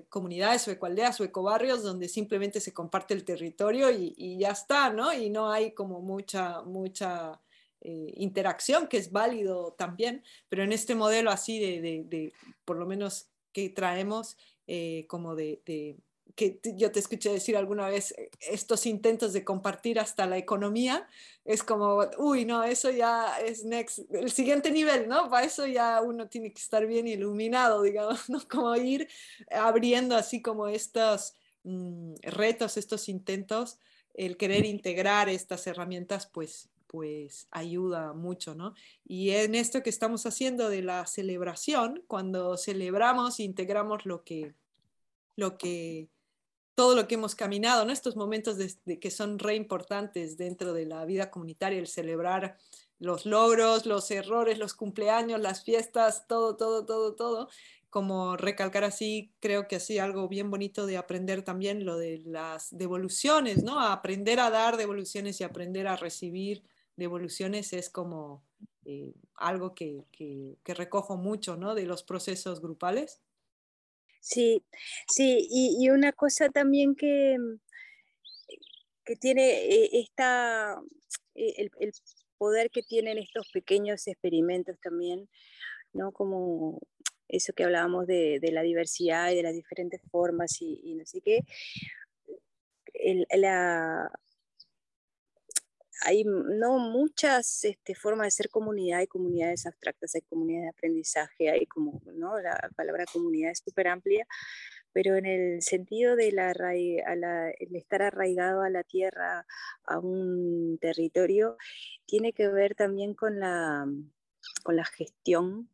comunidades o ecualdeas o ecobarrios donde simplemente se comparte el territorio y, ya está, ¿no? Y no hay como mucha, mucha... interacción, que es válido también, pero en este modelo así de por lo menos que traemos, eh, como de, que yo te escuché decir alguna vez, eh, estos intentos de compartir hasta la economía, es como, uy, no, eso ya es next, el siguiente nivel, ¿no? Para eso ya uno tiene que estar bien iluminado, digamos, ¿no? Como ir abriendo así como estos mm, retos, estos intentos, el querer integrar estas herramientas, pues pues ayuda mucho, ¿no? Y en esto que estamos haciendo de la celebración, cuando celebramos, integramos lo que, lo que, todo lo que hemos caminado, ¿no? Estos momentos que son re importantes dentro de la vida comunitaria, el celebrar los logros, los errores, los cumpleaños, las fiestas, todo, todo, todo, todo, como recalcar así, creo que así algo bien bonito de aprender también lo de las devoluciones, ¿no? aprender a dar devoluciones y aprender a recibir devoluciones es como eh, algo que, que, que, recojo mucho, ¿no? De los procesos grupales. Sí, sí, y, una cosa también que, que tiene eh, esta, eh, el, poder que tienen estos pequeños experimentos también, ¿no? Como eso que hablábamos de, la diversidad y de las diferentes formas y, no sé qué, hay no muchas este, formas de ser comunidad, hay comunidades abstractas, hay comunidades de aprendizaje, hay como, ¿no? La palabra comunidad es súper amplia, pero en el sentido de la, el estar arraigado a la tierra, a un territorio, tiene que ver también con la, con la gestión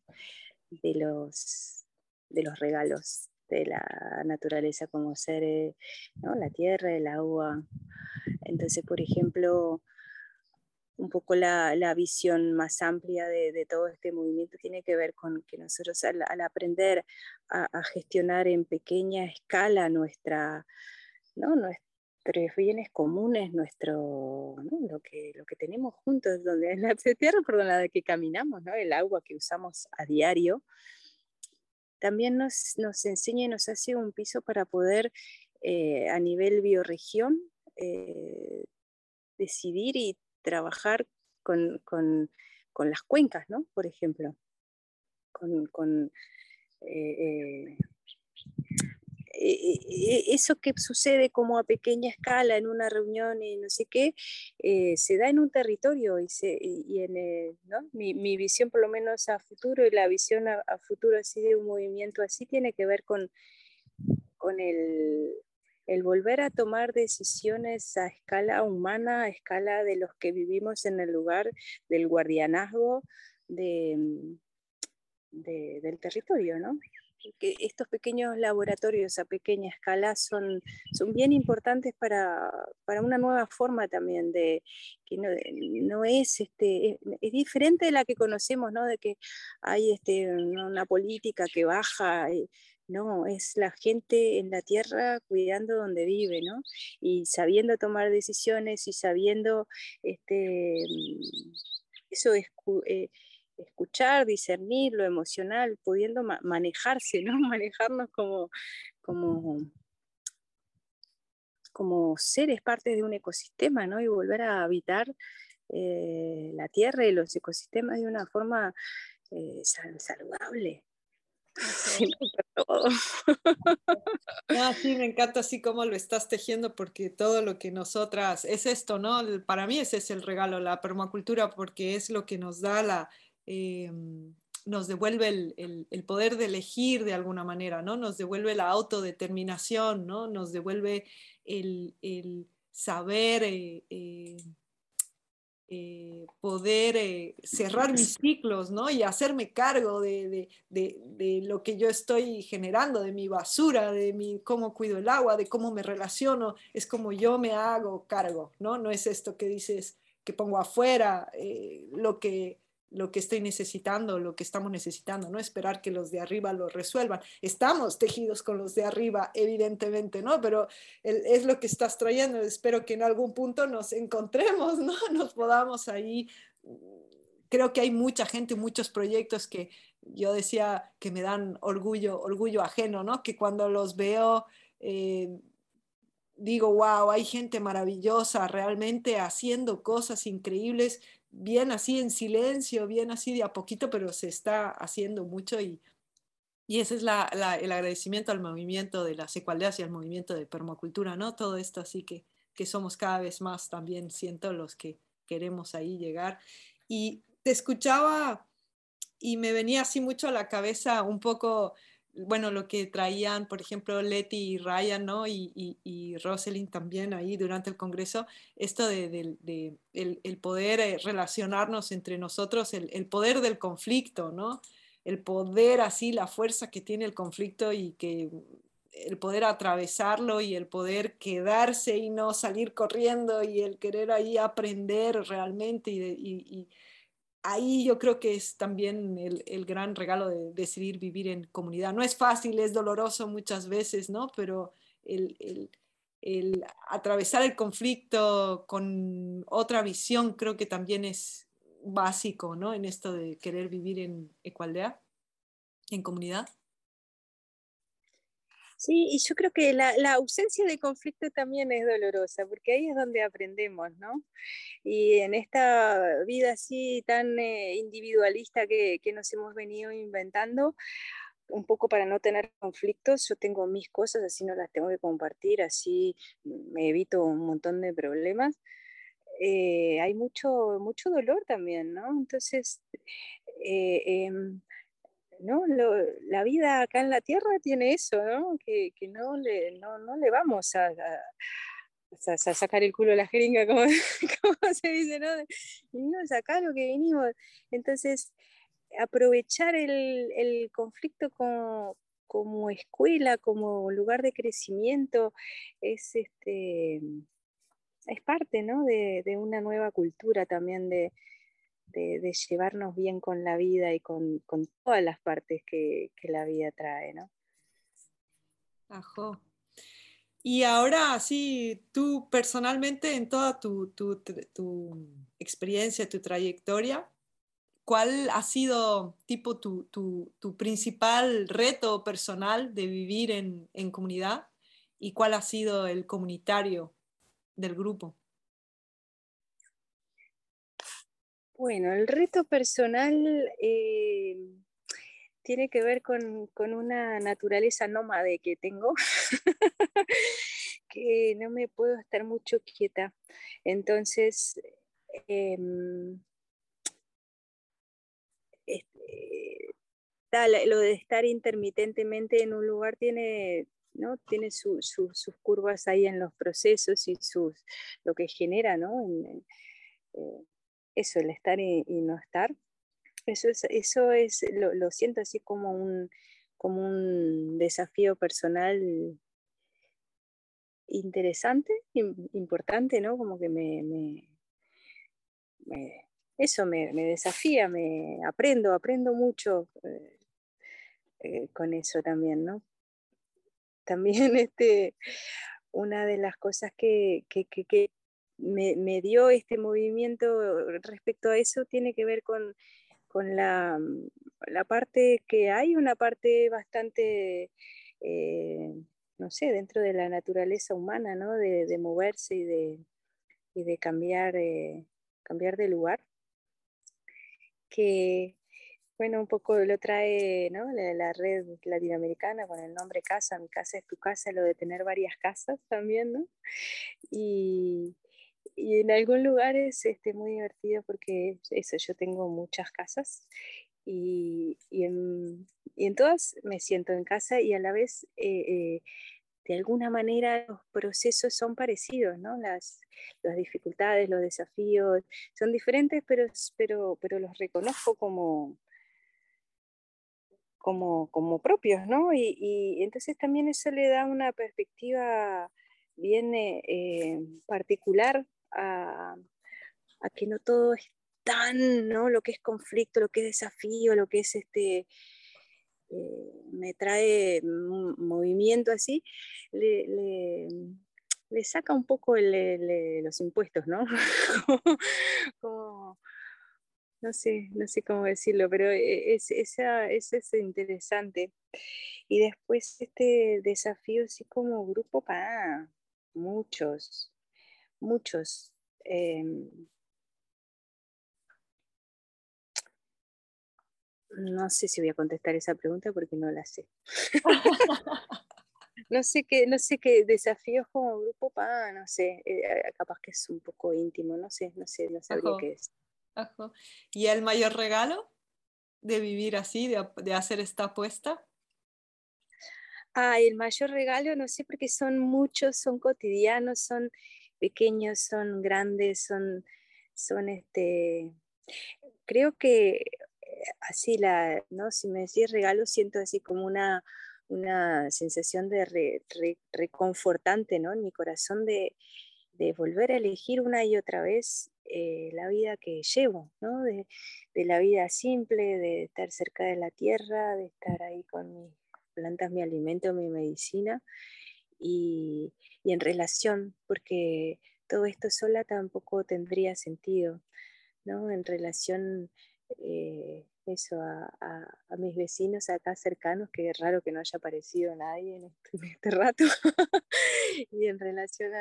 de los, de los regalos de la naturaleza como ser ¿no? la tierra, el agua. Entonces, por ejemplo, un poco la, visión más amplia de, todo este movimiento tiene que ver con que nosotros al, aprender a, gestionar en pequeña escala nuestra, ¿no? nuestros bienes comunes, nuestro, lo, que, lo que tenemos juntos, donde es la tierra por la que caminamos, ¿no? el agua que usamos a diario, también nos, nos enseña y nos hace un piso para poder eh, a nivel bioregión eh, decidir y trabajar con, las cuencas, ¿no? Por ejemplo, con, eh, eh, eh, eso que sucede como a pequeña escala en una reunión y no sé qué, se da en un territorio y, se, en, mi, visión por lo menos a futuro y la visión a, a, futuro así de un movimiento así tiene que ver con, con el, el volver a tomar decisiones a escala humana, a escala de los que vivimos en el lugar del guardianazgo mm, del territorio, ¿no? que estos pequeños laboratorios a pequeña escala son, son bien importantes para, para una nueva forma también de que no, es este es, diferente de la que conocemos, ¿no? De que hay este, una política que baja. Eh, no, es la gente en la tierra cuidando donde vive, ¿no? Y sabiendo tomar decisiones y sabiendo este, eso es, eh, escuchar, discernir lo emocional, pudiendo manejarse, ¿no? Manejarnos como, como, como seres partes de un ecosistema, ¿no? Y volver a habitar eh, la tierra y los ecosistemas de una forma eh, saludable. Ah, sí, me encanta así como lo estás tejiendo porque todo lo que nosotras es esto, ¿no? Para mí ese es el regalo, la permacultura, porque es lo que nos da la, Em, nos devuelve el, poder de elegir de alguna manera, ¿no? Nos devuelve la autodeterminación, ¿no? Nos devuelve el, saber eh, eh, eh, poder cerrar mis ciclos, ¿no? Y hacerme cargo de, de, lo que yo estoy generando, de mi basura, de mi, cómo cuido el agua, de cómo me relaciono, es como yo me hago cargo, ¿no? No es esto que dices que pongo afuera, lo que lo que estoy necesitando, lo que estamos necesitando, no esperar que los de arriba lo resuelvan. Estamos tejidos con los de arriba, evidentemente, ¿no? Pero es lo que estás trayendo. Espero que en algún punto nos encontremos, ¿no? Nos podamos ahí. Creo que hay mucha gente, muchos proyectos que yo decía que me dan orgullo, orgullo ajeno, ¿no? Que cuando los veo... Eh, digo, wow, hay gente maravillosa realmente haciendo cosas increíbles bien así en silencio, bien así de a poquito, pero se está haciendo mucho y, y ese es la, el agradecimiento al movimiento de las ecualidades y al movimiento de permacultura, ¿no? Todo esto así que, que somos cada vez más también, siento, los que queremos ahí llegar. Y te escuchaba y me venía así mucho a la cabeza un poco bueno, lo que traían, por ejemplo, Leti y Ryan, ¿no? Y, y, Rosalind también ahí durante el Congreso, esto de, el, poder eh, relacionarnos entre nosotros, el, poder del conflicto, ¿no? El poder así, la fuerza que tiene el conflicto y que el poder atravesarlo y el poder quedarse y no salir corriendo y el querer ahí aprender realmente y ahí yo creo que es también el, gran regalo de decidir vivir en comunidad. No es fácil, es doloroso muchas veces, ¿no? Pero el, atravesar el conflicto con otra visión creo que también es básico, ¿no? En esto de querer vivir en ecualdea, en comunidad. Sí, y yo creo que la, ausencia de conflicto también es dolorosa, porque ahí es donde aprendemos, ¿no? Y en esta vida así tan eh, individualista que, nos hemos venido inventando, un poco para no tener conflictos, yo tengo mis cosas, así no las tengo que compartir, así me evito un montón de problemas. Eh, hay mucho, mucho dolor también, ¿no? Entonces, eh, em, ¿no? la vida acá en la Tierra tiene eso, ¿no? Que, no, le, no, le vamos a, sacar el culo a la jeringa, como, se dice, ¿no? Venimos acá lo que venimos. Entonces, aprovechar el, conflicto como, como, escuela, como lugar de crecimiento, es, este, es parte ¿no? de, de una nueva cultura también de, de, llevarnos bien con la vida y con, todas las partes que, la vida trae, ¿no? Ajo. Y ahora, sí, tú personalmente, en toda tu, experiencia, tu trayectoria, ¿cuál ha sido tipo tu, principal reto personal de vivir en, en, comunidad y cuál ha sido el comunitario del grupo? Bueno, el reto personal eh, tiene que ver con, una naturaleza nómade que tengo, que no me puedo estar mucho quieta. Entonces, em, este, lo de estar intermitentemente en un lugar tiene, ¿no? tiene sus curvas ahí en los procesos y sus, lo que genera, ¿no? Eh, eso, el estar y, no estar, eso es, eso es lo, siento así como un, como un desafío personal interesante, importante, ¿no? Como que me, eso me, desafía, me aprendo, aprendo mucho eh, eh, con eso también, ¿no? También este, una de las cosas que, me, dio este movimiento respecto a eso tiene que ver con, la, parte que hay, una parte bastante, eh, no sé, dentro de la naturaleza humana, ¿no? De, moverse y de, de cambiar, cambiar de lugar que, bueno, un poco lo trae ¿no? la, red latinoamericana con el nombre casa, mi casa es tu casa, lo de tener varias casas también, ¿no? Y, y en algún lugar es este, muy divertido porque eso, yo tengo muchas casas y, y, en, todas me siento en casa y a la vez eh, eh, de alguna manera los procesos son parecidos, ¿no? Las, las dificultades, los desafíos son diferentes, pero, pero, pero los reconozco como, como, como propios, ¿no? Y, entonces también eso le da una perspectiva bien eh, particular a, que no todo es tan, ¿no? Lo que es conflicto, lo que es desafío, lo que es este, eh, me trae movimiento así, le, le, saca un poco los impuestos, ¿no? no sé, no sé cómo decirlo, pero e, es, esa, es interesante. Y después este desafío así como grupo para muchos, muchos. Em, No sé si voy a contestar esa pregunta porque no la sé. no sé qué, no sé qué desafíos como grupo pa, no sé, eh, capaz que es un poco íntimo, no sé, no sé, no sabría qué es. ¿Y el mayor regalo de vivir así, de, hacer esta apuesta? Ah, el mayor regalo, no sé, porque son muchos, son cotidianos, son pequeños, son grandes, son, son este, creo que así, la, ¿no? si me decís regalo, siento así como una, una sensación de reconfortante ¿no? en mi corazón de, de, volver a elegir una y otra vez eh, la vida que llevo, ¿no? de, de, la vida simple, de estar cerca de la tierra, de estar ahí con mis plantas, mi alimento, mi medicina y, en relación, porque todo esto sola tampoco tendría sentido, ¿no? En relación eh, eso a, mis vecinos acá cercanos, que es raro que no haya aparecido nadie en este, este rato, y en relación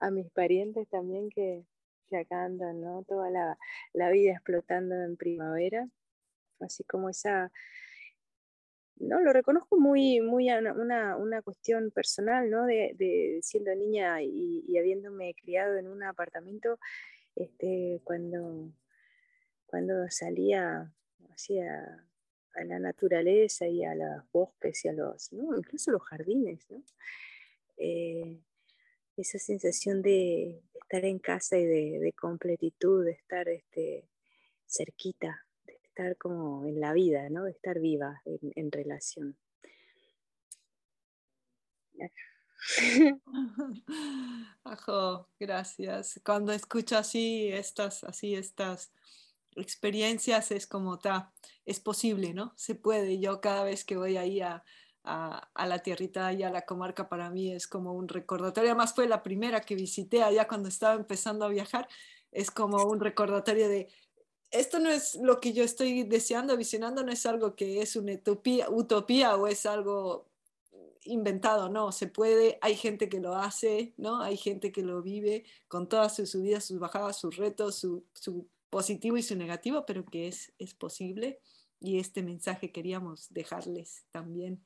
a, mis parientes también que, acá andan, ¿no? Toda la, vida explotando en primavera, así como esa, no, lo reconozco muy, muy una, una cuestión personal, ¿no? De, siendo niña y, habiéndome criado en un apartamento, este, cuando cuando salía hacia a la naturaleza y a los bosques y a los, ¿no? incluso los jardines, ¿no? Eh, esa sensación de estar en casa y de, completitud, de estar este, cerquita, de estar como en la vida, ¿no? de estar viva en, en relación. Ajo, gracias. Cuando escucho así estas, así estas experiencias es como, ta, es posible, ¿no? Se puede. Yo cada vez que voy ahí a, a, la tierrita y a la comarca, para mí es como un recordatorio. Además fue la primera que visité allá cuando estaba empezando a viajar. Es como un recordatorio de, esto no es lo que yo estoy deseando, visionando, no es algo que es una utopía, utopía o es algo inventado, no, se puede, hay gente que lo hace, ¿no? Hay gente que lo vive con todas sus subidas, sus bajadas, sus retos, su, su positivo y su negativo, pero que es, es posible y este mensaje queríamos dejarles también.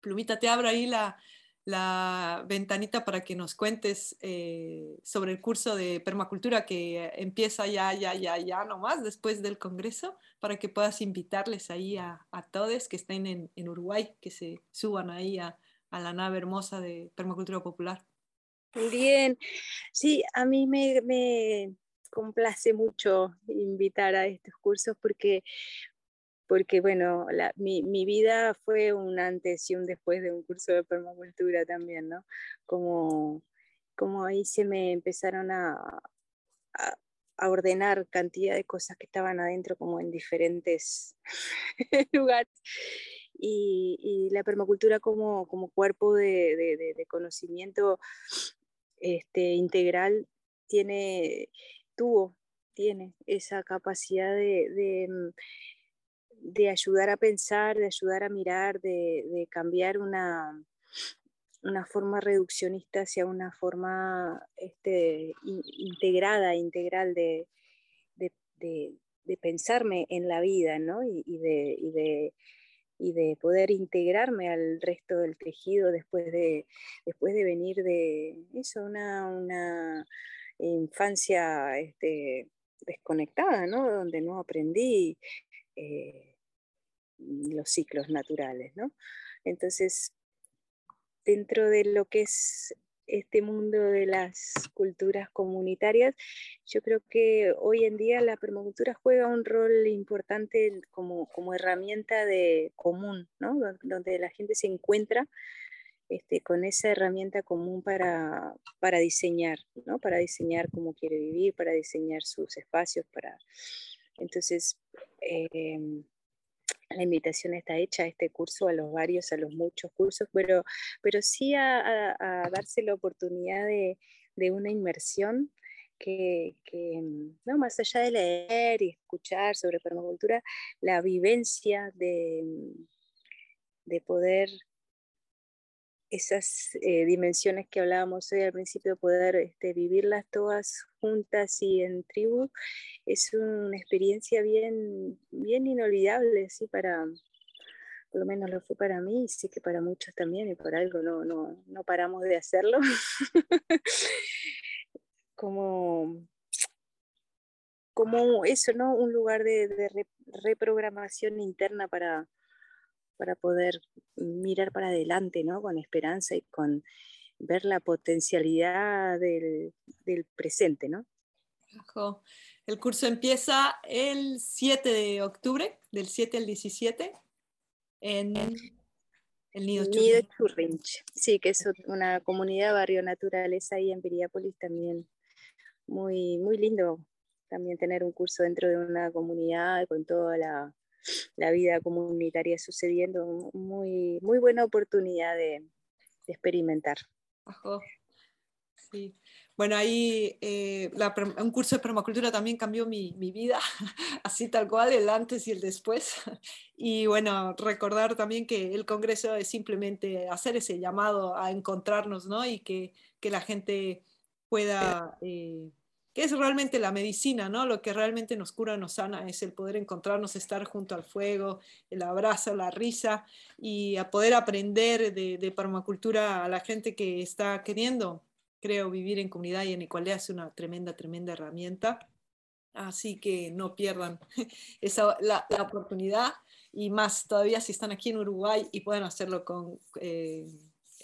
Plumita, te abro ahí la, la ventanita para que nos cuentes eh, sobre el curso de permacultura que empieza ya, ya, ya, ya nomás después del Congreso, para que puedas invitarles ahí a, todos que estén en, en, Uruguay, que se suban ahí a, a la nave hermosa de permacultura popular. Bien, sí, a mí me, me, complace mucho invitar a estos cursos porque, porque bueno, mi, vida fue un antes y un después de un curso de permacultura también, ¿no? Como, como ahí se me empezaron a, a, ordenar cantidad de cosas que estaban adentro como en diferentes lugares. Y, la permacultura como, como cuerpo de, de, conocimiento este, integral tiene, tuvo, tiene esa capacidad de, mm, de, ayudar a pensar, de ayudar a mirar, de, cambiar una, una forma reduccionista hacia una forma este, integrada, integral de, pensarme en la vida, ¿no? Y, de, y de poder integrarme al resto del tejido después de, después de venir de eso, una, una infancia este, desconectada, ¿no? Donde no aprendí eh, los ciclos naturales, ¿no? Entonces, dentro de lo que es este mundo de las culturas comunitarias, yo creo que hoy en día la permacultura juega un rol importante como, como herramienta de común, ¿no? donde la gente se encuentra este, con esa herramienta común para, para diseñar, ¿no? para diseñar cómo quiere vivir, para diseñar sus espacios, para... Entonces, em, la invitación está hecha a este curso, a los varios, a los muchos cursos, pero, pero sí a, darse la oportunidad de, una inmersión que, no, más allá de leer y escuchar sobre permacultura, la vivencia de, de poder esas eh, dimensiones que hablábamos hoy al principio, poder este, vivirlas todas juntas y en tribu, es una experiencia bien, bien inolvidable, ¿sí? para, por lo menos lo fue para mí, y sí que para muchos también, y por algo no, no, no paramos de hacerlo. como, como eso, ¿no? Un lugar de, de reprogramación interna para, para poder mirar para adelante, ¿no? Con esperanza y con ver la potencialidad del, presente, ¿no? El curso empieza el 7 de octubre, del 7 al 17, en el Nido, Churrinch. Sí, que es una comunidad barrio naturaleza ahí en Piriápolis también. Muy, muy lindo también tener un curso dentro de una comunidad con toda la, la vida comunitaria sucediendo, muy, muy buena oportunidad de, experimentar. Sí. Bueno, ahí eh, un curso de permacultura también cambió mi, mi, vida, así tal cual, el antes y el después. Y bueno, recordar también que el Congreso es simplemente hacer ese llamado a encontrarnos, ¿no? Y que, que la gente pueda eh, que es realmente la medicina, ¿no? Lo que realmente nos cura, nos sana, es el poder encontrarnos, estar junto al fuego, el abrazo, la risa y a poder aprender de, de permacultura a la gente que está queriendo, creo, vivir en comunidad y en igualdad es una tremenda, tremenda herramienta. Así que no pierdan esa, la, oportunidad y más todavía si están aquí en Uruguay y pueden hacerlo con eh,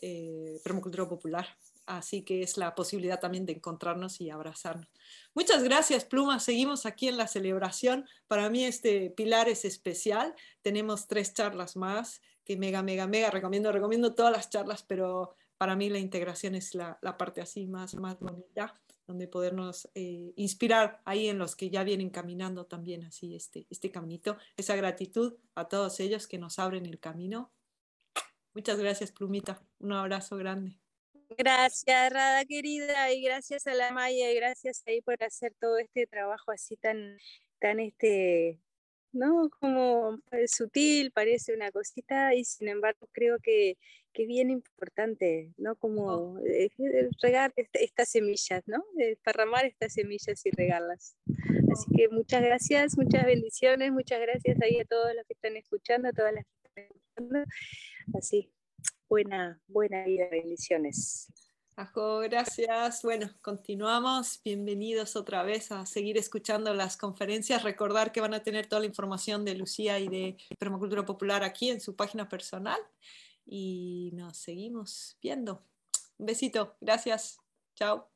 eh, permacultura popular. Así que es la posibilidad también de encontrarnos y abrazarnos. Muchas gracias, Pluma. Seguimos aquí en la celebración. Para mí este pilar es especial. Tenemos tres charlas más que mega, mega, mega recomiendo. Recomiendo todas las charlas, pero para mí la integración es la, parte así más, más bonita, donde podernos eh, inspirar ahí en los que ya vienen caminando también así este, este caminito. Esa gratitud a todos ellos que nos abren el camino. Muchas gracias, Plumita. Un abrazo grande. Gracias, Rada querida, y gracias a la Maya, y gracias ahí por hacer todo este trabajo así tan, tan este, ¿no? Como sutil, parece una cosita, y sin embargo creo que, que bien importante, ¿no? Como eh, eh, regar estas semillas, ¿no? Parramar estas semillas y regarlas. Así que muchas gracias, muchas bendiciones, muchas gracias ahí a todos los que están escuchando, a todas las que están escuchando. Así, buena, buena vida, bendiciones. Ajo, gracias. Bueno, continuamos. Bienvenidos otra vez a seguir escuchando las conferencias. Recordar que van a tener toda la información de Lucía y de Permacultura Popular aquí en su página personal. Y nos seguimos viendo. Un besito. Gracias. Chao.